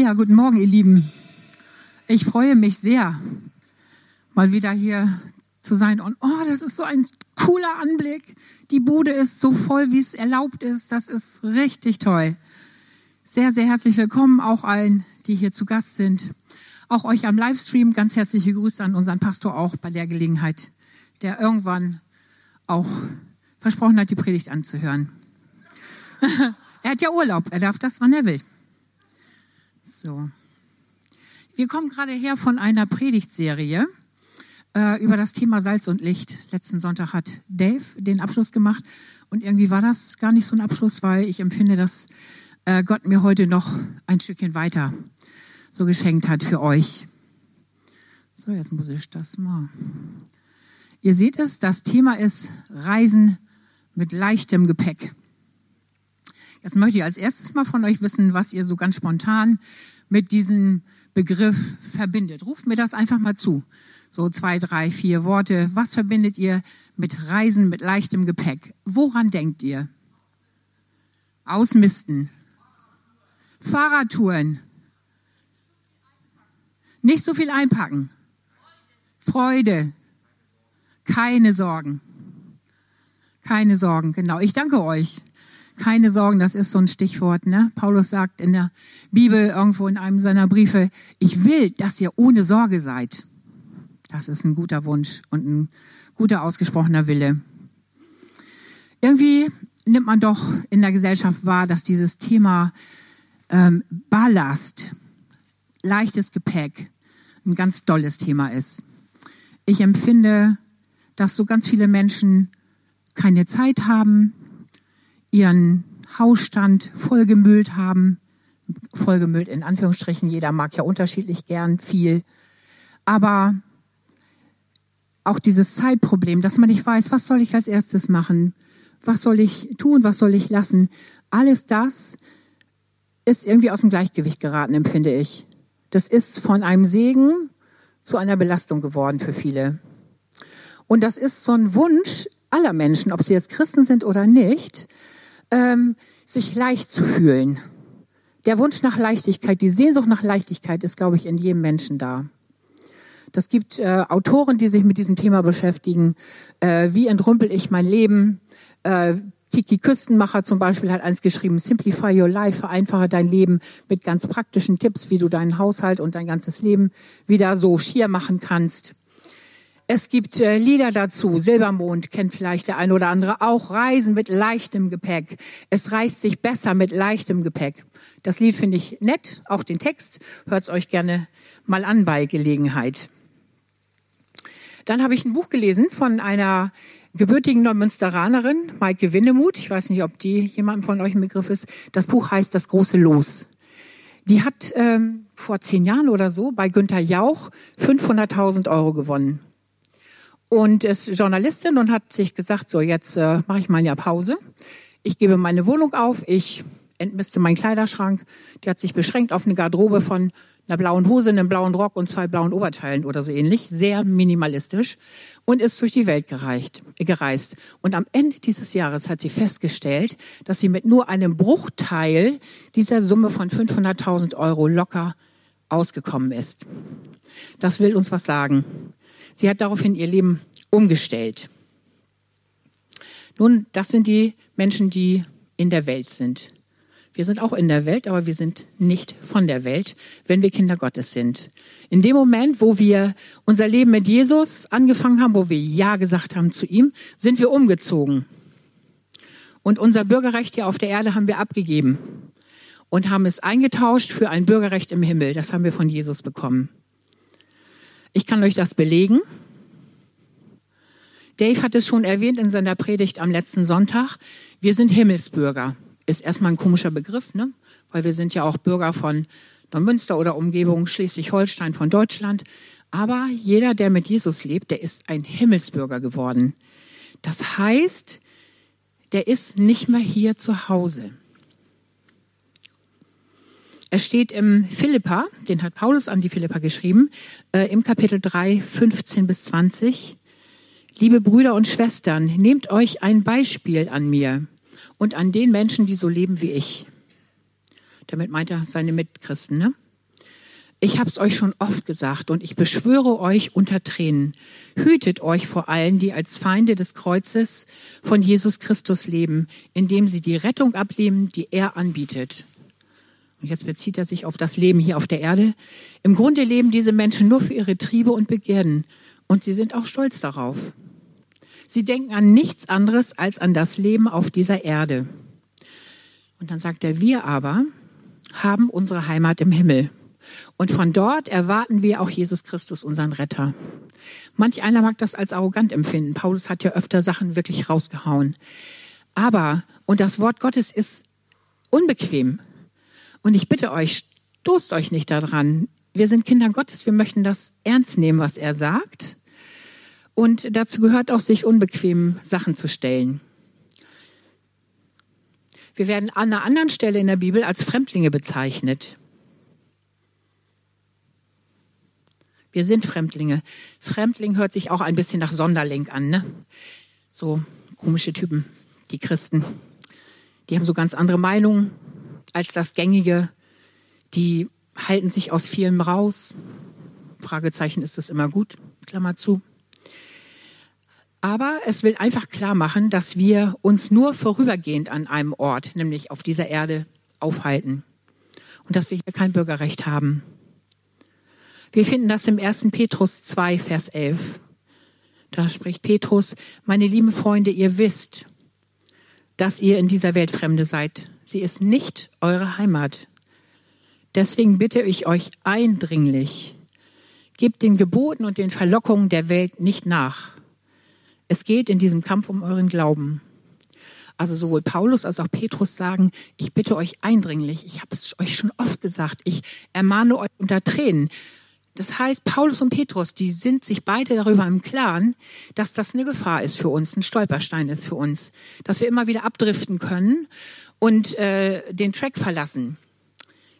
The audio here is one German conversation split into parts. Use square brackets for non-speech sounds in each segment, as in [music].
Ja, guten Morgen, ihr Lieben. Ich freue mich sehr, mal wieder hier zu sein. Und oh, das ist so ein cooler Anblick. Die Bude ist so voll, wie es erlaubt ist. Das ist richtig toll. Sehr, sehr herzlich willkommen auch allen, die hier zu Gast sind. Auch euch am Livestream ganz herzliche Grüße an unseren Pastor auch bei der Gelegenheit, der irgendwann auch versprochen hat, die Predigt anzuhören. [laughs] er hat ja Urlaub. Er darf das, wann er will. So. Wir kommen gerade her von einer Predigtserie äh, über das Thema Salz und Licht. Letzten Sonntag hat Dave den Abschluss gemacht und irgendwie war das gar nicht so ein Abschluss, weil ich empfinde, dass äh, Gott mir heute noch ein Stückchen weiter so geschenkt hat für euch. So, jetzt muss ich das mal. Ihr seht es, das Thema ist Reisen mit leichtem Gepäck. Jetzt möchte ich als erstes mal von euch wissen, was ihr so ganz spontan mit diesem Begriff verbindet. Ruft mir das einfach mal zu. So zwei, drei, vier Worte. Was verbindet ihr mit Reisen mit leichtem Gepäck? Woran denkt ihr? Ausmisten. Fahrradtouren. Nicht so viel einpacken. Freude. Keine Sorgen. Keine Sorgen, genau. Ich danke euch. Keine Sorgen, das ist so ein Stichwort. Ne? Paulus sagt in der Bibel irgendwo in einem seiner Briefe, ich will, dass ihr ohne Sorge seid. Das ist ein guter Wunsch und ein guter ausgesprochener Wille. Irgendwie nimmt man doch in der Gesellschaft wahr, dass dieses Thema ähm, Ballast, leichtes Gepäck, ein ganz tolles Thema ist. Ich empfinde, dass so ganz viele Menschen keine Zeit haben, ihren Hausstand vollgemüllt haben. Vollgemüllt in Anführungsstrichen, jeder mag ja unterschiedlich gern viel. Aber auch dieses Zeitproblem, dass man nicht weiß, was soll ich als erstes machen? Was soll ich tun? Was soll ich lassen? Alles das ist irgendwie aus dem Gleichgewicht geraten, empfinde ich. Das ist von einem Segen zu einer Belastung geworden für viele. Und das ist so ein Wunsch aller Menschen, ob sie jetzt Christen sind oder nicht, ähm, sich leicht zu fühlen. Der Wunsch nach Leichtigkeit, die Sehnsucht nach Leichtigkeit ist, glaube ich, in jedem Menschen da. Das gibt äh, Autoren, die sich mit diesem Thema beschäftigen. Äh, wie entrümpel ich mein Leben? Äh, Tiki Küstenmacher zum Beispiel hat eins geschrieben, Simplify Your Life, vereinfache dein Leben mit ganz praktischen Tipps, wie du deinen Haushalt und dein ganzes Leben wieder so schier machen kannst. Es gibt äh, Lieder dazu. Silbermond kennt vielleicht der eine oder andere auch. Reisen mit leichtem Gepäck. Es reist sich besser mit leichtem Gepäck. Das Lied finde ich nett, auch den Text. Hört es euch gerne mal an bei Gelegenheit. Dann habe ich ein Buch gelesen von einer gebürtigen Neumünsteranerin, Maike Winnemuth. Ich weiß nicht, ob die jemandem von euch ein Begriff ist. Das Buch heißt Das große Los. Die hat ähm, vor zehn Jahren oder so bei Günther Jauch 500.000 Euro gewonnen und ist Journalistin und hat sich gesagt, so jetzt äh, mache ich mal eine Pause. Ich gebe meine Wohnung auf, ich entmiste meinen Kleiderschrank. Die hat sich beschränkt auf eine Garderobe von einer blauen Hose, einem blauen Rock und zwei blauen Oberteilen oder so ähnlich. Sehr minimalistisch und ist durch die Welt gereicht, gereist. Und am Ende dieses Jahres hat sie festgestellt, dass sie mit nur einem Bruchteil dieser Summe von 500.000 Euro locker ausgekommen ist. Das will uns was sagen. Sie hat daraufhin ihr Leben umgestellt. Nun, das sind die Menschen, die in der Welt sind. Wir sind auch in der Welt, aber wir sind nicht von der Welt, wenn wir Kinder Gottes sind. In dem Moment, wo wir unser Leben mit Jesus angefangen haben, wo wir Ja gesagt haben zu ihm, sind wir umgezogen. Und unser Bürgerrecht hier auf der Erde haben wir abgegeben und haben es eingetauscht für ein Bürgerrecht im Himmel. Das haben wir von Jesus bekommen. Ich kann euch das belegen. Dave hat es schon erwähnt in seiner Predigt am letzten Sonntag. Wir sind Himmelsbürger. Ist erstmal ein komischer Begriff, ne? Weil wir sind ja auch Bürger von Neumünster oder Umgebung, Schleswig-Holstein von Deutschland. Aber jeder, der mit Jesus lebt, der ist ein Himmelsbürger geworden. Das heißt, der ist nicht mehr hier zu Hause. Es steht im Philippa, den hat Paulus an die Philippa geschrieben, äh, im Kapitel 3, 15 bis 20. Liebe Brüder und Schwestern, nehmt euch ein Beispiel an mir und an den Menschen, die so leben wie ich. Damit meint er seine Mitchristen. Ne? Ich habe es euch schon oft gesagt und ich beschwöre euch unter Tränen. Hütet euch vor allen, die als Feinde des Kreuzes von Jesus Christus leben, indem sie die Rettung ablehnen, die er anbietet. Und jetzt bezieht er sich auf das Leben hier auf der Erde. Im Grunde leben diese Menschen nur für ihre Triebe und Begierden und sie sind auch stolz darauf. Sie denken an nichts anderes als an das Leben auf dieser Erde. Und dann sagt er, wir aber haben unsere Heimat im Himmel. Und von dort erwarten wir auch Jesus Christus, unseren Retter. Manch einer mag das als arrogant empfinden. Paulus hat ja öfter Sachen wirklich rausgehauen. Aber, und das Wort Gottes ist unbequem. Und ich bitte euch, stoßt euch nicht daran. Wir sind Kinder Gottes. Wir möchten das ernst nehmen, was er sagt. Und dazu gehört auch, sich unbequemen Sachen zu stellen. Wir werden an einer anderen Stelle in der Bibel als Fremdlinge bezeichnet. Wir sind Fremdlinge. Fremdling hört sich auch ein bisschen nach Sonderling an, ne? So komische Typen, die Christen. Die haben so ganz andere Meinungen als das Gängige. Die halten sich aus vielem raus. Fragezeichen, ist das immer gut? Klammer zu. Aber es will einfach klar machen, dass wir uns nur vorübergehend an einem Ort, nämlich auf dieser Erde, aufhalten. Und dass wir hier kein Bürgerrecht haben. Wir finden das im 1. Petrus 2, Vers 11. Da spricht Petrus, meine lieben Freunde, ihr wisst, dass ihr in dieser Welt Fremde seid. Sie ist nicht eure Heimat. Deswegen bitte ich euch eindringlich, gebt den Geboten und den Verlockungen der Welt nicht nach. Es geht in diesem Kampf um euren Glauben. Also sowohl Paulus als auch Petrus sagen, ich bitte euch eindringlich, ich habe es euch schon oft gesagt, ich ermahne euch unter Tränen, das heißt, Paulus und Petrus, die sind sich beide darüber im Klaren, dass das eine Gefahr ist für uns, ein Stolperstein ist für uns, dass wir immer wieder abdriften können und äh, den Track verlassen.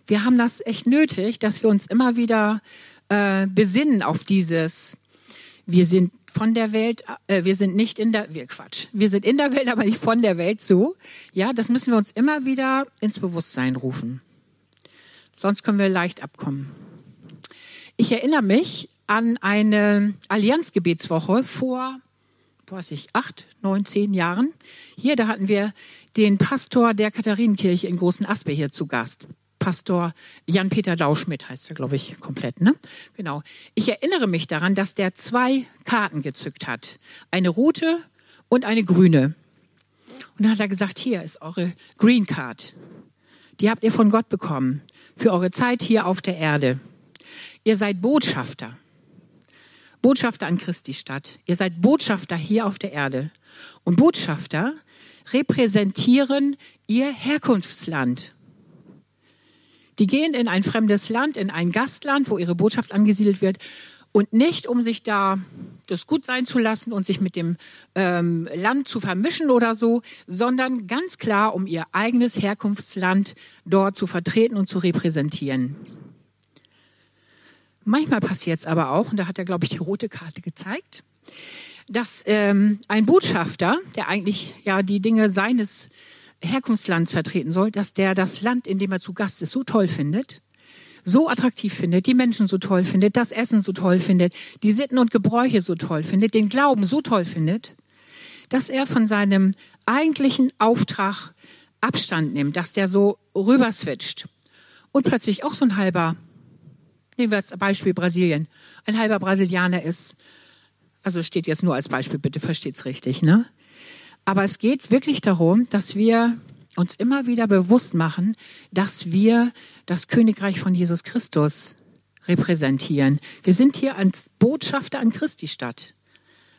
Wir haben das echt nötig, dass wir uns immer wieder äh, besinnen auf dieses, wir sind von der Welt, äh, wir sind nicht in der, wir Quatsch, wir sind in der Welt, aber nicht von der Welt so. Ja, das müssen wir uns immer wieder ins Bewusstsein rufen. Sonst können wir leicht abkommen. Ich erinnere mich an eine Allianzgebetswoche vor, weiß ich, acht, neun, zehn Jahren. Hier, da hatten wir den Pastor der Katharinenkirche in Großen Aspe hier zu Gast. Pastor Jan-Peter Lauschmidt heißt er, glaube ich, komplett, ne? Genau. Ich erinnere mich daran, dass der zwei Karten gezückt hat. Eine rote und eine grüne. Und dann hat er gesagt, hier ist eure Green Card. Die habt ihr von Gott bekommen. Für eure Zeit hier auf der Erde. Ihr seid Botschafter. Botschafter an Christi Stadt. Ihr seid Botschafter hier auf der Erde. Und Botschafter repräsentieren ihr Herkunftsland. Die gehen in ein fremdes Land, in ein Gastland, wo ihre Botschaft angesiedelt wird. Und nicht, um sich da das gut sein zu lassen und sich mit dem ähm, Land zu vermischen oder so, sondern ganz klar, um ihr eigenes Herkunftsland dort zu vertreten und zu repräsentieren. Manchmal passiert es aber auch, und da hat er, glaube ich, die rote Karte gezeigt, dass ähm, ein Botschafter, der eigentlich ja die Dinge seines Herkunftslands vertreten soll, dass der das Land, in dem er zu Gast ist, so toll findet, so attraktiv findet, die Menschen so toll findet, das Essen so toll findet, die Sitten und Gebräuche so toll findet, den Glauben so toll findet, dass er von seinem eigentlichen Auftrag Abstand nimmt, dass der so rüberswitcht und plötzlich auch so ein halber Nehmen wir als Beispiel Brasilien. Ein halber Brasilianer ist, also steht jetzt nur als Beispiel, bitte versteht's richtig, ne? Aber es geht wirklich darum, dass wir uns immer wieder bewusst machen, dass wir das Königreich von Jesus Christus repräsentieren. Wir sind hier als Botschafter an Christi Stadt.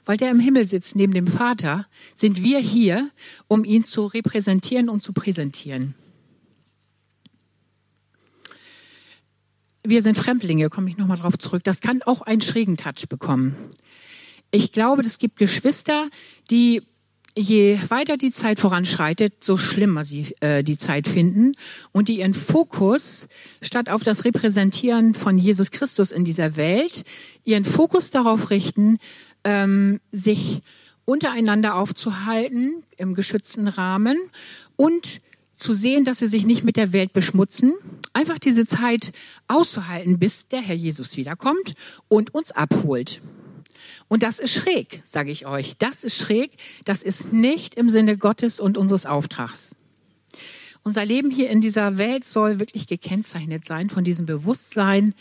Weil der im Himmel sitzt neben dem Vater, sind wir hier, um ihn zu repräsentieren und zu präsentieren. wir sind Fremdlinge, komme ich nochmal drauf zurück. Das kann auch einen schrägen Touch bekommen. Ich glaube, es gibt Geschwister, die je weiter die Zeit voranschreitet, so schlimmer sie äh, die Zeit finden und die ihren Fokus statt auf das Repräsentieren von Jesus Christus in dieser Welt, ihren Fokus darauf richten, ähm, sich untereinander aufzuhalten im geschützten Rahmen und zu sehen, dass sie sich nicht mit der Welt beschmutzen, einfach diese Zeit auszuhalten, bis der Herr Jesus wiederkommt und uns abholt. Und das ist schräg, sage ich euch. Das ist schräg. Das ist nicht im Sinne Gottes und unseres Auftrags. Unser Leben hier in dieser Welt soll wirklich gekennzeichnet sein von diesem Bewusstsein,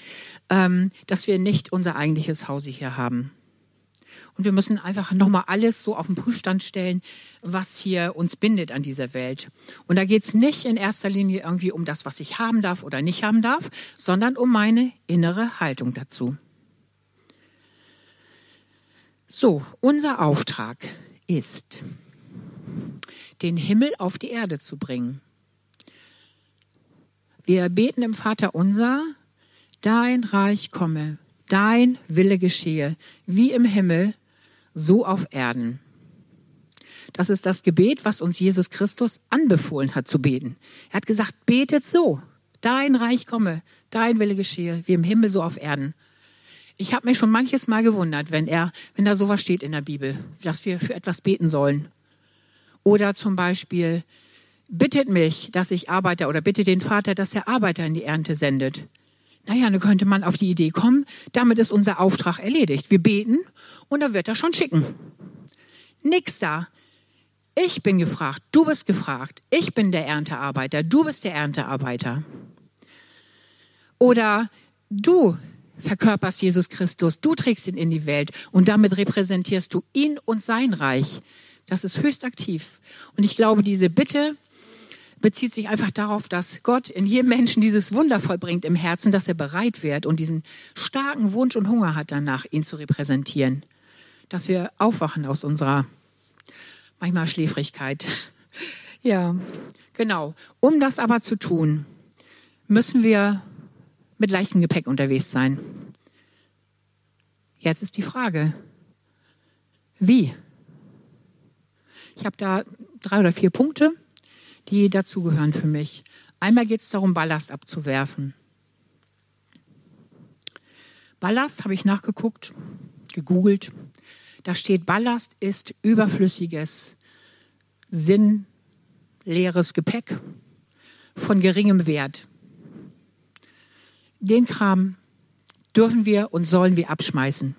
ähm, dass wir nicht unser eigentliches Hause hier haben. Und wir müssen einfach nochmal alles so auf den Prüfstand stellen, was hier uns bindet an dieser Welt. Und da geht es nicht in erster Linie irgendwie um das, was ich haben darf oder nicht haben darf, sondern um meine innere Haltung dazu. So, unser Auftrag ist, den Himmel auf die Erde zu bringen. Wir beten im Vater unser, dein Reich komme, dein Wille geschehe, wie im Himmel, so auf Erden. Das ist das Gebet, was uns Jesus Christus anbefohlen hat zu beten. Er hat gesagt, betet so, dein Reich komme, dein Wille geschehe, wie im Himmel so auf Erden. Ich habe mich schon manches Mal gewundert, wenn er, wenn da sowas steht in der Bibel, dass wir für etwas beten sollen. Oder zum Beispiel, bittet mich, dass ich Arbeiter oder bitte den Vater, dass er Arbeiter in die Ernte sendet. Naja, dann könnte man auf die Idee kommen, damit ist unser Auftrag erledigt. Wir beten und er wird er schon schicken. Nix da. Ich bin gefragt, du bist gefragt. Ich bin der Erntearbeiter, du bist der Erntearbeiter. Oder du verkörperst Jesus Christus, du trägst ihn in die Welt und damit repräsentierst du ihn und sein Reich. Das ist höchst aktiv. Und ich glaube, diese Bitte, bezieht sich einfach darauf, dass Gott in jedem Menschen dieses Wunder vollbringt im Herzen, dass er bereit wird und diesen starken Wunsch und Hunger hat danach, ihn zu repräsentieren. Dass wir aufwachen aus unserer manchmal Schläfrigkeit. [laughs] Ja, genau. Um das aber zu tun, müssen wir mit leichtem Gepäck unterwegs sein. Jetzt ist die Frage, wie? Ich habe da drei oder vier Punkte die dazugehören für mich. Einmal geht es darum, Ballast abzuwerfen. Ballast habe ich nachgeguckt, gegoogelt. Da steht, Ballast ist überflüssiges, sinnleeres Gepäck von geringem Wert. Den Kram dürfen wir und sollen wir abschmeißen.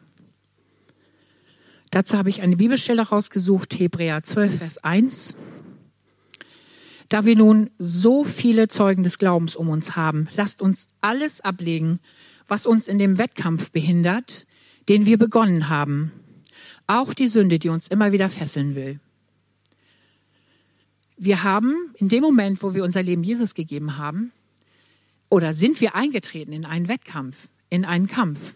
Dazu habe ich eine Bibelstelle rausgesucht, Hebräer 12, Vers 1. Da wir nun so viele Zeugen des Glaubens um uns haben, lasst uns alles ablegen, was uns in dem Wettkampf behindert, den wir begonnen haben. Auch die Sünde, die uns immer wieder fesseln will. Wir haben in dem Moment, wo wir unser Leben Jesus gegeben haben, oder sind wir eingetreten in einen Wettkampf, in einen Kampf.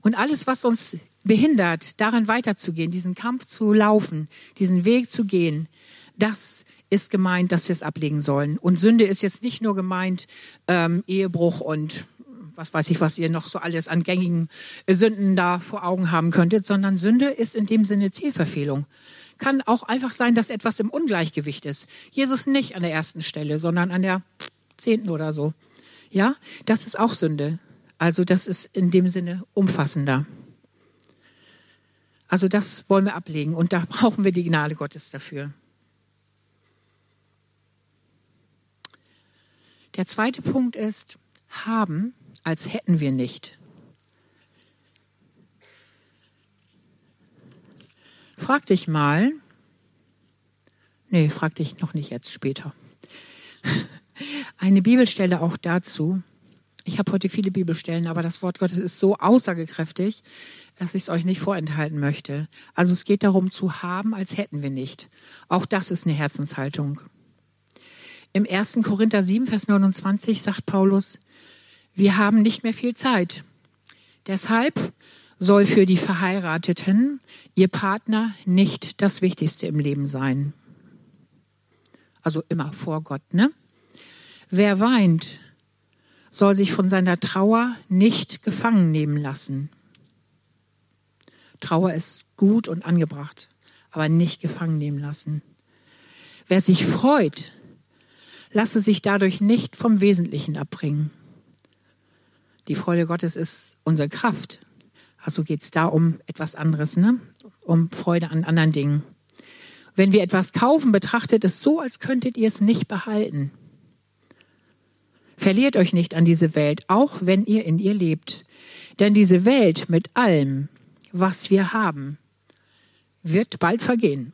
Und alles, was uns behindert, daran weiterzugehen, diesen Kampf zu laufen, diesen Weg zu gehen, das ist gemeint, dass wir es ablegen sollen. Und Sünde ist jetzt nicht nur gemeint ähm, Ehebruch und was weiß ich, was ihr noch so alles an gängigen Sünden da vor Augen haben könntet, sondern Sünde ist in dem Sinne Zielverfehlung. Kann auch einfach sein, dass etwas im Ungleichgewicht ist. Jesus nicht an der ersten Stelle, sondern an der zehnten oder so. Ja, das ist auch Sünde. Also das ist in dem Sinne umfassender. Also das wollen wir ablegen und da [laughs] brauchen wir die Gnade Gottes dafür. Der zweite Punkt ist, haben, als hätten wir nicht. Frag dich mal, nee, frag dich noch nicht jetzt, später. [laughs] Eine Bibelstelle auch dazu. Ich habe heute viele Bibelstellen, aber das Wort Gottes ist so aussagekräftig, dass ich es euch nicht vorenthalten möchte. Also es geht darum zu haben, als hätten wir nicht. Auch das ist eine Herzenshaltung. Im 1. Korinther 7, Vers 29 sagt Paulus, wir haben nicht mehr viel Zeit. Deshalb soll für die Verheirateten ihr Partner nicht das Wichtigste im Leben sein. Also immer vor Gott, ne? Wer weint, soll sich von seiner Trauer nicht gefangen nehmen lassen. Trauer ist gut und angebracht, aber nicht gefangen nehmen lassen. Wer sich freut, lasse sich dadurch nicht vom Wesentlichen abbringen. Die Freude Gottes ist unsere Kraft. Also geht es da um etwas anderes, ne? um Freude an anderen Dingen. Wenn wir etwas kaufen, betrachtet es so, als könntet ihr es nicht behalten. Verliert euch nicht an diese Welt, auch wenn ihr in ihr lebt. Denn diese Welt mit allem, was wir haben, wird bald vergehen.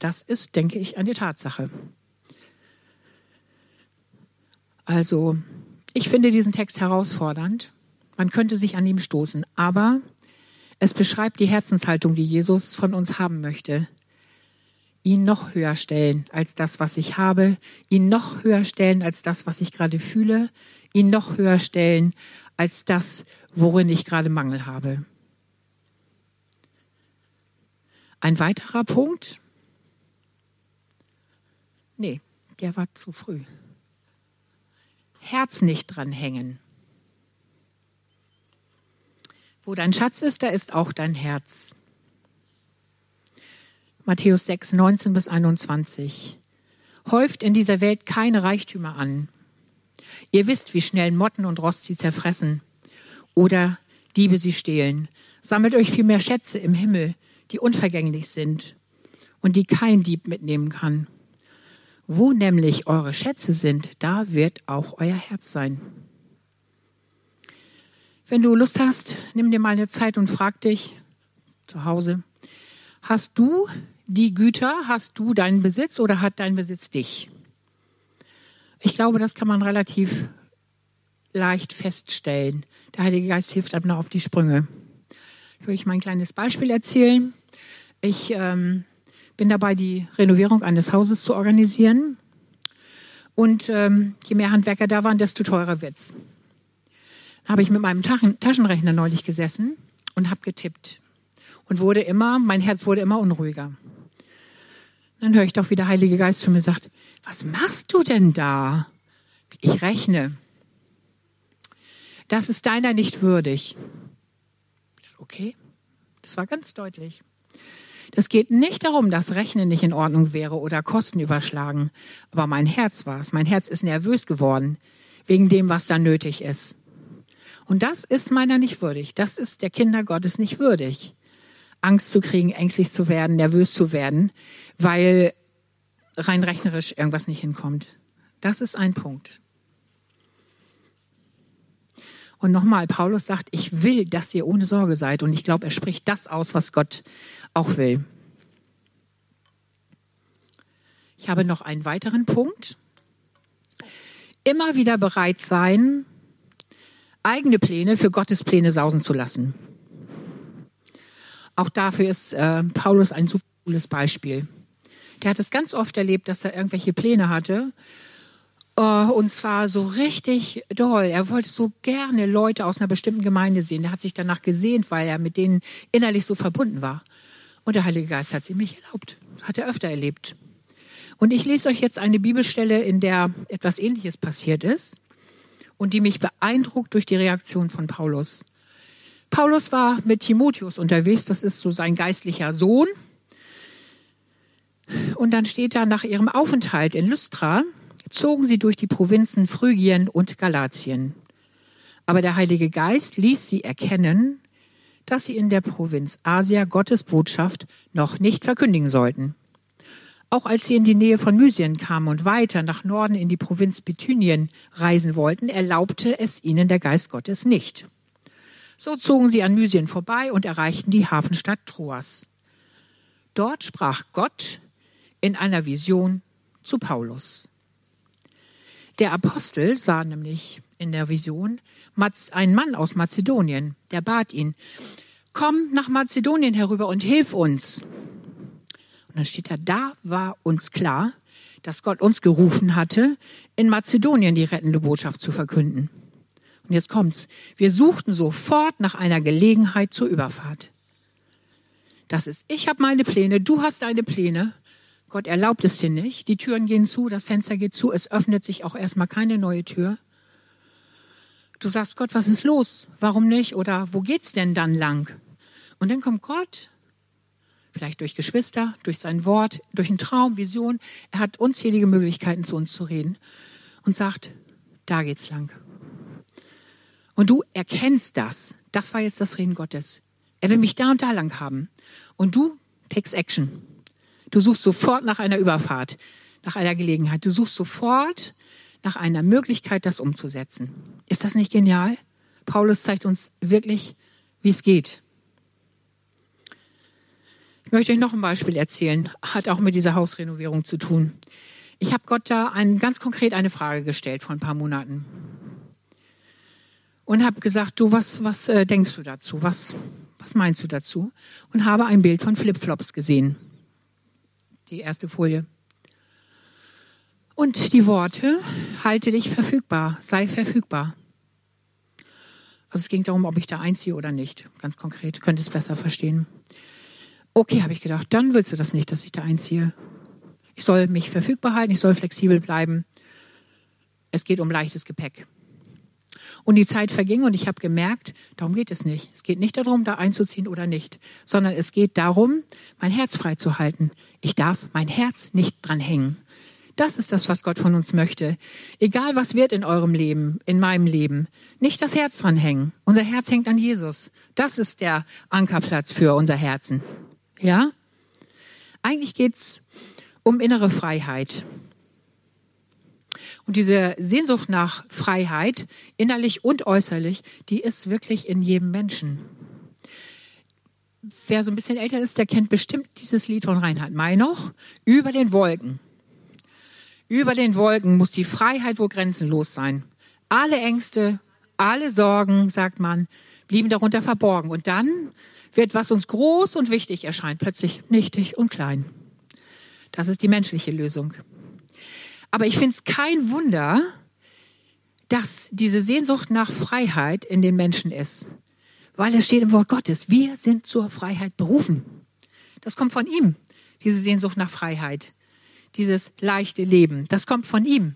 Das ist, denke ich, eine Tatsache. Also, ich finde diesen Text herausfordernd. Man könnte sich an ihm stoßen, aber es beschreibt die Herzenshaltung, die Jesus von uns haben möchte. Ihn noch höher stellen als das, was ich habe, ihn noch höher stellen als das, was ich gerade fühle, ihn noch höher stellen als das, worin ich gerade Mangel habe. Ein weiterer Punkt? Nee, der war zu früh. Herz nicht dran hängen. Wo dein Schatz ist, da ist auch dein Herz. Matthäus 6, 19 bis 21. Häuft in dieser Welt keine Reichtümer an. Ihr wisst, wie schnell Motten und Rost sie zerfressen oder Diebe sie stehlen. Sammelt euch vielmehr Schätze im Himmel, die unvergänglich sind und die kein Dieb mitnehmen kann. Wo nämlich eure Schätze sind, da wird auch euer Herz sein. Wenn du Lust hast, nimm dir mal eine Zeit und frag dich zu Hause, hast du die Güter, hast du deinen Besitz oder hat dein Besitz dich? Ich glaube, das kann man relativ leicht feststellen. Der Heilige Geist hilft einem noch auf die Sprünge. Ich würde euch mal ein kleines Beispiel erzählen. Ich ähm, bin dabei, die Renovierung eines Hauses zu organisieren. Und ähm, je mehr Handwerker da waren, desto teurer wird's habe ich mit meinem Taschenrechner neulich gesessen und habe getippt und wurde immer, mein Herz wurde immer unruhiger. Dann höre ich doch, wie der Heilige Geist zu mir sagt, was machst du denn da? Ich rechne. Das ist deiner nicht würdig. Okay, das war ganz deutlich. Es geht nicht darum, dass Rechnen nicht in Ordnung wäre oder Kosten überschlagen. Aber mein Herz war es. Mein Herz ist nervös geworden wegen dem, was da nötig ist. Und das ist meiner nicht würdig. Das ist der Kinder Gottes nicht würdig. Angst zu kriegen, ängstlich zu werden, nervös zu werden, weil rein rechnerisch irgendwas nicht hinkommt. Das ist ein Punkt. Und nochmal, Paulus sagt, ich will, dass ihr ohne Sorge seid. Und ich glaube, er spricht das aus, was Gott auch will. Ich habe noch einen weiteren Punkt. Immer wieder bereit sein, eigene Pläne für Gottes Pläne sausen zu lassen. Auch dafür ist äh, Paulus ein super cooles Beispiel. Der hat es ganz oft erlebt, dass er irgendwelche Pläne hatte. Äh, und zwar so richtig doll. Er wollte so gerne Leute aus einer bestimmten Gemeinde sehen. Er hat sich danach gesehnt, weil er mit denen innerlich so verbunden war. Und der Heilige Geist hat es ihm nicht erlaubt. Hat er öfter erlebt. Und ich lese euch jetzt eine Bibelstelle, in der etwas Ähnliches passiert ist und die mich beeindruckt durch die Reaktion von Paulus. Paulus war mit Timotheus unterwegs, das ist so sein geistlicher Sohn. Und dann steht da, nach ihrem Aufenthalt in Lystra zogen sie durch die Provinzen Phrygien und Galatien. Aber der Heilige Geist ließ sie erkennen, dass sie in der Provinz Asia Gottes Botschaft noch nicht verkündigen sollten. Auch als sie in die Nähe von Mysien kamen und weiter nach Norden in die Provinz Bithynien reisen wollten, erlaubte es ihnen der Geist Gottes nicht. So zogen sie an Mysien vorbei und erreichten die Hafenstadt Troas. Dort sprach Gott in einer Vision zu Paulus. Der Apostel sah nämlich in der Vision einen Mann aus Mazedonien, der bat ihn, komm nach Mazedonien herüber und hilf uns. Und dann steht da, da war uns klar, dass Gott uns gerufen hatte, in Mazedonien die rettende Botschaft zu verkünden. Und jetzt kommt's. Wir suchten sofort nach einer Gelegenheit zur Überfahrt. Das ist, ich habe meine Pläne, du hast deine Pläne. Gott erlaubt es dir nicht. Die Türen gehen zu, das Fenster geht zu, es öffnet sich auch erstmal keine neue Tür. Du sagst, Gott, was ist los? Warum nicht? Oder wo geht's denn dann lang? Und dann kommt Gott vielleicht durch Geschwister, durch sein Wort, durch einen Traum, Vision. Er hat unzählige Möglichkeiten, zu uns zu reden und sagt, da geht's lang. Und du erkennst das. Das war jetzt das Reden Gottes. Er will mich da und da lang haben. Und du takes action. Du suchst sofort nach einer Überfahrt, nach einer Gelegenheit. Du suchst sofort nach einer Möglichkeit, das umzusetzen. Ist das nicht genial? Paulus zeigt uns wirklich, wie es geht. Ich möchte euch noch ein Beispiel erzählen, hat auch mit dieser Hausrenovierung zu tun. Ich habe Gott da ein, ganz konkret eine Frage gestellt vor ein paar Monaten und habe gesagt, du, was, was äh, denkst du dazu? Was, was meinst du dazu? Und habe ein Bild von Flipflops gesehen. Die erste Folie. Und die Worte, halte dich verfügbar, sei verfügbar. Also es ging darum, ob ich da einziehe oder nicht. Ganz konkret, könnte es besser verstehen. Okay, habe ich gedacht, dann willst du das nicht, dass ich da einziehe. Ich soll mich verfügbar halten, ich soll flexibel bleiben. Es geht um leichtes Gepäck. Und die Zeit verging und ich habe gemerkt, darum geht es nicht. Es geht nicht darum, da einzuziehen oder nicht, sondern es geht darum, mein Herz frei zu halten. Ich darf mein Herz nicht dran hängen. Das ist das, was Gott von uns möchte. Egal was wird in eurem Leben, in meinem Leben, nicht das Herz dran hängen. Unser Herz hängt an Jesus. Das ist der Ankerplatz für unser Herzen. Ja? Eigentlich geht's um innere Freiheit. Und diese Sehnsucht nach Freiheit, innerlich und äußerlich, die ist wirklich in jedem Menschen. Wer so ein bisschen älter ist, der kennt bestimmt dieses Lied von Reinhard May noch, über den Wolken. Über den Wolken muss die Freiheit wohl grenzenlos sein. Alle Ängste, alle Sorgen, sagt man, blieben darunter verborgen. Und dann wird, was uns groß und wichtig erscheint, plötzlich nichtig und klein. Das ist die menschliche Lösung. Aber ich finde es kein Wunder, dass diese Sehnsucht nach Freiheit in den Menschen ist. Weil es steht im Wort Gottes, wir sind zur Freiheit berufen. Das kommt von ihm, diese Sehnsucht nach Freiheit dieses leichte Leben. Das kommt von ihm.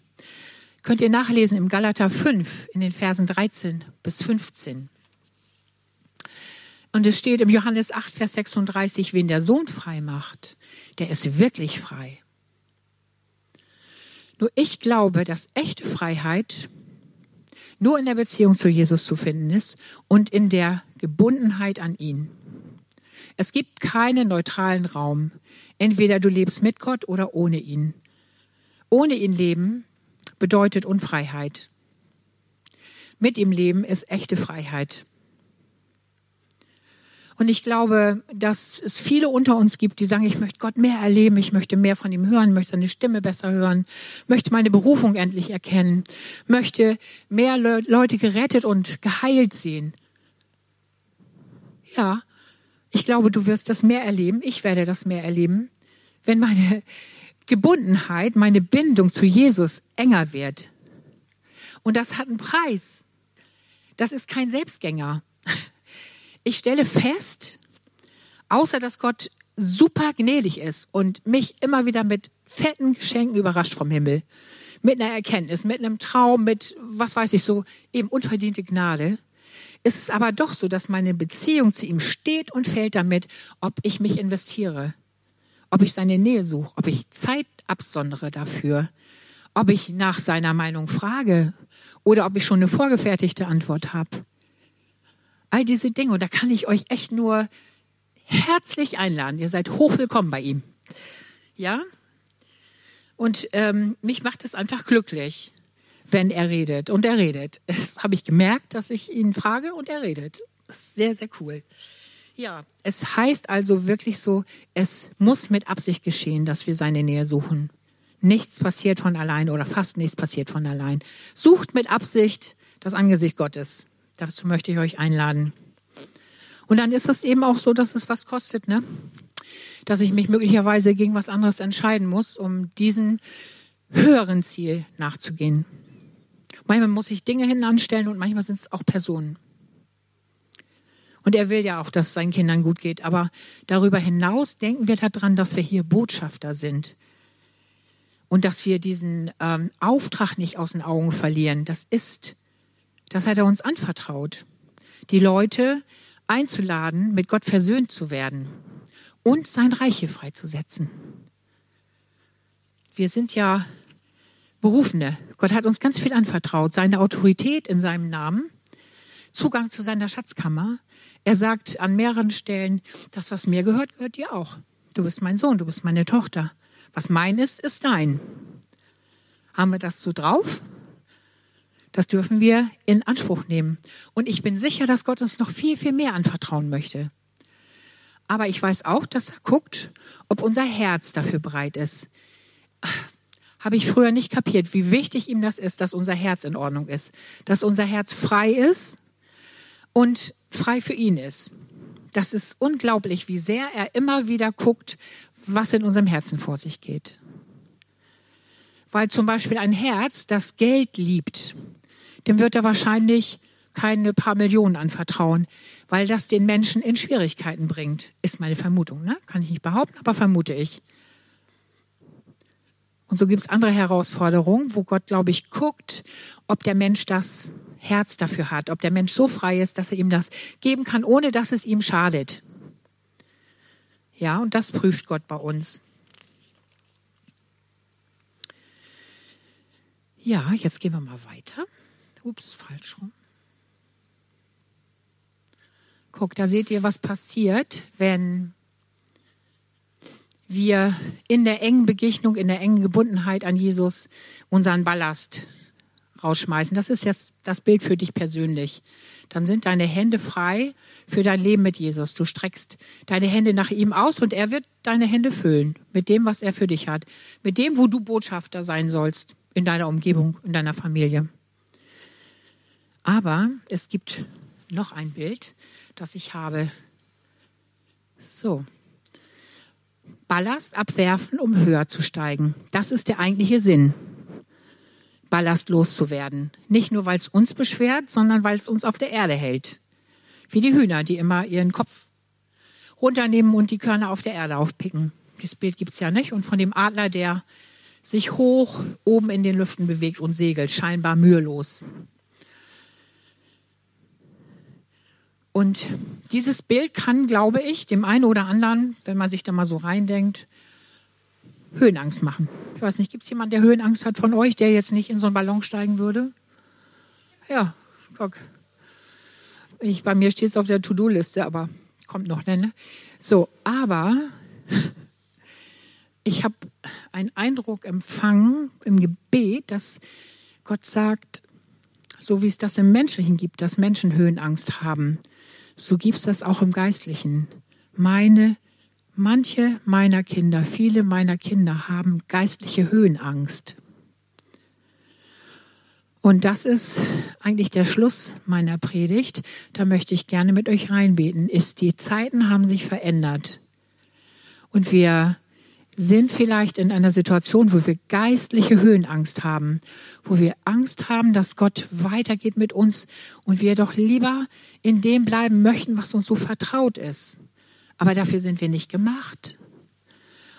Könnt ihr nachlesen im Galater 5 in den Versen 13 bis 15. Und es steht im Johannes 8, Vers 36, wen der Sohn frei macht, der ist wirklich frei. Nur ich glaube, dass echte Freiheit nur in der Beziehung zu Jesus zu finden ist und in der Gebundenheit an ihn. Es gibt keinen neutralen Raum. Entweder du lebst mit Gott oder ohne ihn. Ohne ihn leben bedeutet Unfreiheit. Mit ihm leben ist echte Freiheit. Und ich glaube, dass es viele unter uns gibt, die sagen, ich möchte Gott mehr erleben, ich möchte mehr von ihm hören, möchte seine Stimme besser hören, möchte meine Berufung endlich erkennen, möchte mehr Leute gerettet und geheilt sehen. Ja, ich glaube, du wirst das mehr erleben. Ich werde das mehr erleben, wenn meine Gebundenheit, meine Bindung zu Jesus enger wird. Und das hat einen Preis. Das ist kein Selbstgänger. Ich stelle fest, außer dass Gott super gnädig ist und mich immer wieder mit fetten Geschenken überrascht vom Himmel, mit einer Erkenntnis, mit einem Traum, mit was weiß ich so, eben unverdiente Gnade, ist es aber doch so, dass meine Beziehung zu ihm steht und fällt damit, ob ich mich investiere, ob ich seine Nähe suche, ob ich Zeit absondere dafür, ob ich nach seiner Meinung frage oder ob ich schon eine vorgefertigte Antwort habe. All diese Dinge, und da kann ich euch echt nur herzlich einladen. Ihr seid hochwillkommen bei ihm. Ja? Und ähm, mich macht es einfach glücklich, wenn er redet. Und er redet. Das habe ich gemerkt, dass ich ihn frage und er redet. Das ist sehr, sehr cool. Ja, es heißt also wirklich so, es muss mit Absicht geschehen, dass wir seine Nähe suchen. Nichts passiert von allein oder fast nichts passiert von allein. Sucht mit Absicht das Angesicht Gottes. Dazu möchte ich euch einladen. Und dann ist es eben auch so, dass es was kostet, ne? Dass ich mich möglicherweise gegen was anderes entscheiden muss, um diesen höheren Ziel nachzugehen. Manchmal muss ich Dinge hin anstellen und manchmal sind es auch Personen. Und er will ja auch, dass es seinen Kindern gut geht. Aber darüber hinaus denken wir daran, dass wir hier Botschafter sind. Und dass wir diesen ähm, Auftrag nicht aus den Augen verlieren. Das ist, das hat er uns anvertraut. Die Leute einzuladen, mit Gott versöhnt zu werden und sein Reich hier freizusetzen. Wir sind ja Berufene. Gott hat uns ganz viel anvertraut. Seine Autorität in seinem Namen, Zugang zu seiner Schatzkammer. Er sagt an mehreren Stellen, das, was mir gehört, gehört dir auch. Du bist mein Sohn, du bist meine Tochter. Was mein ist, ist dein. Haben wir das so drauf? Das dürfen wir in Anspruch nehmen. Und ich bin sicher, dass Gott uns noch viel, viel mehr anvertrauen möchte. Aber ich weiß auch, dass er guckt, ob unser Herz dafür bereit ist. Habe ich früher nicht kapiert, wie wichtig ihm das ist, dass unser Herz in Ordnung ist. Dass unser Herz frei ist und frei für ihn ist. Das ist unglaublich, wie sehr er immer wieder guckt, was in unserem Herzen vor sich geht. Weil zum Beispiel ein Herz, das Geld liebt, dem wird er wahrscheinlich keine paar Millionen anvertrauen, weil das den Menschen in Schwierigkeiten bringt, ist meine Vermutung. Ne? Kann ich nicht behaupten, aber vermute ich. Und so gibt es andere Herausforderungen, wo Gott, glaube ich, guckt, ob der Mensch das Herz dafür hat, ob der Mensch so frei ist, dass er ihm das geben kann, ohne dass es ihm schadet. Ja, und das prüft Gott bei uns. Ja, jetzt gehen wir mal weiter. Ups, falsch rum. Guck, da seht ihr, was passiert, wenn wir in der engen Begegnung, in der engen Gebundenheit an Jesus unseren Ballast rausschmeißen. Das ist jetzt das Bild für dich persönlich. Dann sind deine Hände frei für dein Leben mit Jesus. Du streckst deine Hände nach ihm aus und er wird deine Hände füllen mit dem, was er für dich hat. Mit dem, wo du Botschafter sein sollst in deiner Umgebung, in deiner Familie. Aber es gibt noch ein Bild, das ich habe. So. Ballast abwerfen, um höher zu steigen. Das ist der eigentliche Sinn. Ballast loszuwerden. Nicht nur, weil es uns beschwert, sondern weil es uns auf der Erde hält. Wie die Hühner, die immer ihren Kopf runternehmen und die Körner auf der Erde aufpicken. Dieses Bild gibt es ja nicht. Und von dem Adler, der sich hoch oben in den Lüften bewegt und segelt, scheinbar mühelos. Und dieses Bild kann, glaube ich, dem einen oder anderen, wenn man sich da mal so reindenkt, Höhenangst machen. Ich weiß nicht, gibt es jemanden, der Höhenangst hat von euch, der jetzt nicht in so einen Ballon steigen würde? Ja, guck. Ich, bei mir steht es auf der To-Do-Liste, aber kommt noch, ne? So, aber [laughs] ich habe einen Eindruck empfangen im Gebet, dass Gott sagt, so wie es das im Menschlichen gibt, dass Menschen Höhenangst haben, so gibt es das auch im Geistlichen. Meine, manche meiner Kinder, viele meiner Kinder haben geistliche Höhenangst. Und das ist eigentlich der Schluss meiner Predigt. Da möchte ich gerne mit euch reinbeten. Ist die Zeiten haben sich verändert. Und wir sind vielleicht in einer Situation, wo wir geistliche Höhenangst haben, wo wir Angst haben, dass Gott weitergeht mit uns und wir doch lieber in dem bleiben möchten, was uns so vertraut ist. Aber dafür sind wir nicht gemacht.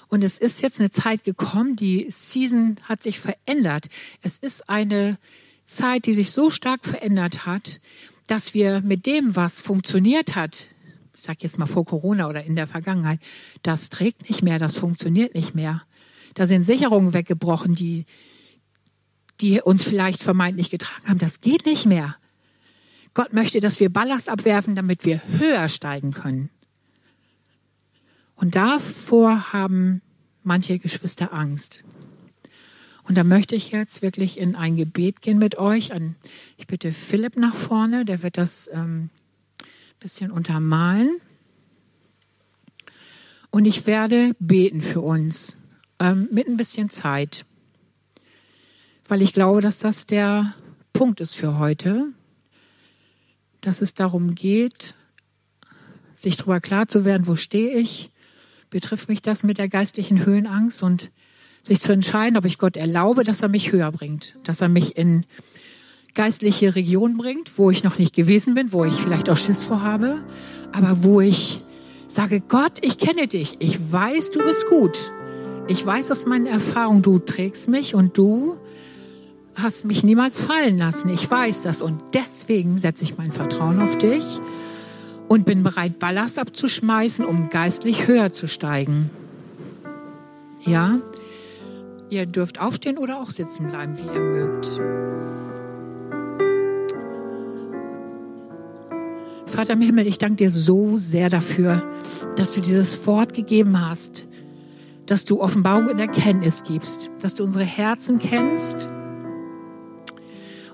Und es ist jetzt eine Zeit gekommen, die Season hat sich verändert. Es ist eine Zeit, die sich so stark verändert hat, dass wir mit dem, was funktioniert hat, ich sage jetzt mal vor Corona oder in der Vergangenheit, das trägt nicht mehr, das funktioniert nicht mehr. Da sind Sicherungen weggebrochen, die, die uns vielleicht vermeintlich getragen haben. Das geht nicht mehr. Gott möchte, dass wir Ballast abwerfen, damit wir höher steigen können. Und davor haben manche Geschwister Angst. Und da möchte ich jetzt wirklich in ein Gebet gehen mit euch. Ich bitte Philipp nach vorne, der wird das ähm, bisschen untermalen. Und ich werde beten für uns ähm, mit ein bisschen Zeit, weil ich glaube, dass das der Punkt ist für heute, dass es darum geht, sich darüber klar zu werden, wo stehe ich, betrifft mich das mit der geistlichen Höhenangst? Und sich zu entscheiden, ob ich Gott erlaube, dass er mich höher bringt, dass er mich in geistliche Region bringt, wo ich noch nicht gewesen bin, wo ich vielleicht auch Schiss vorhabe, aber wo ich sage, Gott, ich kenne dich, ich weiß, du bist gut. Ich weiß aus meinen Erfahrungen, du trägst mich und du hast mich niemals fallen lassen. Ich weiß das und deswegen setze ich mein Vertrauen auf dich und bin bereit, Ballast abzuschmeißen, um geistlich höher zu steigen. Ja, ihr dürft aufstehen oder auch sitzen bleiben, wie ihr mögt. Vater im Himmel, ich danke dir so sehr dafür, dass du dieses Wort gegeben hast dass du Offenbarung und Erkenntnis gibst, dass du unsere Herzen kennst.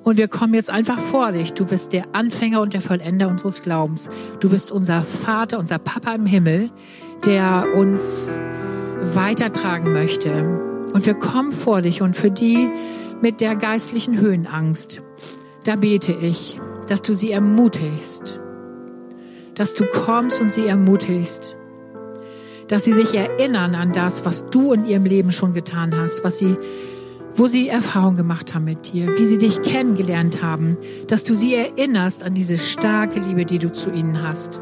Und wir kommen jetzt einfach vor dich. Du bist der Anfänger und der Vollender unseres Glaubens. Du bist unser Vater, unser Papa im Himmel, der uns weitertragen möchte. Und wir kommen vor dich und für die mit der geistlichen Höhenangst, da bete ich, dass du sie ermutigst, dass du kommst und sie ermutigst, dass sie sich erinnern an das, was du in ihrem Leben schon getan hast, was sie, wo sie Erfahrung gemacht haben mit dir, wie sie dich kennengelernt haben, dass du sie erinnerst an diese starke Liebe, die du zu ihnen hast.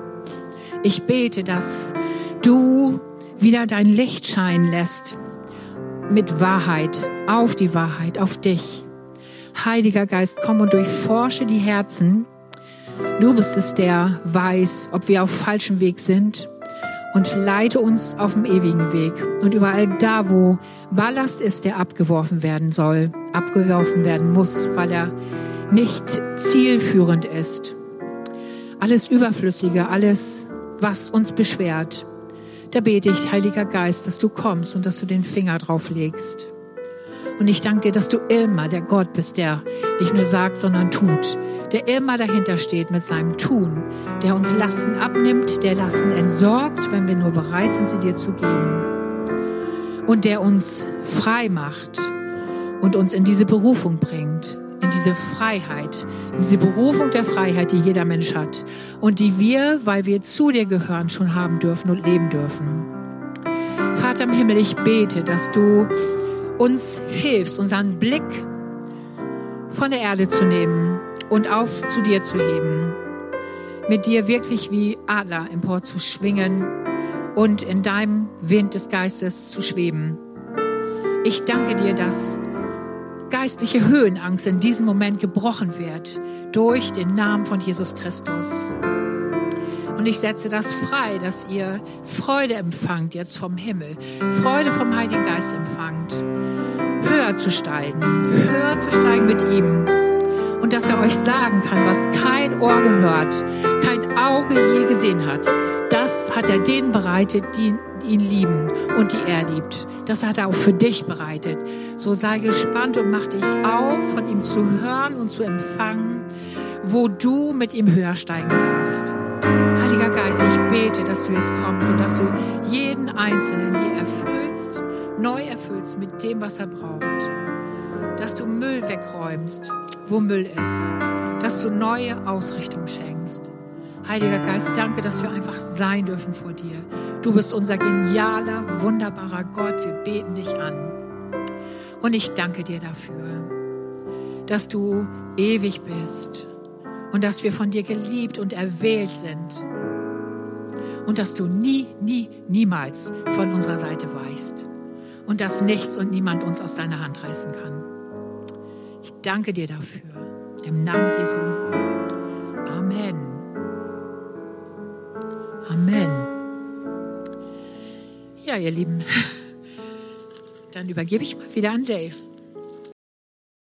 Ich bete, dass du wieder dein Licht scheinen lässt mit Wahrheit, auf die Wahrheit, auf dich. Heiliger Geist, komm und durchforsche die Herzen. Du bist es, der weiß, ob wir auf falschem Weg sind und leite uns auf dem ewigen Weg. Und überall da, wo Ballast ist, der abgeworfen werden soll, abgeworfen werden muss, weil er nicht zielführend ist. Alles Überflüssige, alles, was uns beschwert. Da bete ich, Heiliger Geist, dass du kommst und dass du den Finger drauf legst. Und ich danke dir, dass du immer der Gott bist, der nicht nur sagt, sondern tut der immer dahinter steht mit seinem Tun, der uns Lasten abnimmt, der Lasten entsorgt, wenn wir nur bereit sind, sie dir zu geben. Und der uns frei macht und uns in diese Berufung bringt, in diese Freiheit, in diese Berufung der Freiheit, die jeder Mensch hat und die wir, weil wir zu dir gehören, schon haben dürfen und leben dürfen. Vater im Himmel, ich bete, dass du uns hilfst, unseren Blick von der Erde zu nehmen und auf zu dir zu heben. Mit dir wirklich wie Adler empor zu schwingen und in deinem Wind des Geistes zu schweben. Ich danke dir, dass geistliche Höhenangst in diesem Moment gebrochen wird durch den Namen von Jesus Christus. Und ich setze das frei, dass ihr Freude empfangt jetzt vom Himmel, Freude vom Heiligen Geist empfangt, höher zu steigen, höher zu steigen mit ihm und dass er euch sagen kann, was kein Ohr gehört, kein Auge je gesehen hat. Das hat er denen bereitet, die ihn lieben und die er liebt. Das hat er auch für dich bereitet. So sei gespannt und mach dich auf, von ihm zu hören und zu empfangen, wo du mit ihm höher steigen darfst. Heiliger Geist, ich bete, dass du jetzt kommst und dass du jeden Einzelnen hier erfüllst, neu erfüllst mit dem, was er braucht. Dass du Müll wegräumst, wo Müll ist, dass du neue Ausrichtung schenkst. Heiliger Geist, danke, dass wir einfach sein dürfen vor dir. Du bist unser genialer, wunderbarer Gott. Wir beten dich an. Und ich danke dir dafür, dass du ewig bist und dass wir von dir geliebt und erwählt sind. Und dass du nie, nie, niemals von unserer Seite weißt. Und dass nichts und niemand uns aus deiner Hand reißen kann. Ich danke dir dafür. Im Namen Jesu. Amen. Amen. Ja, ihr Lieben, [laughs] dann übergebe ich mal wieder an Dave.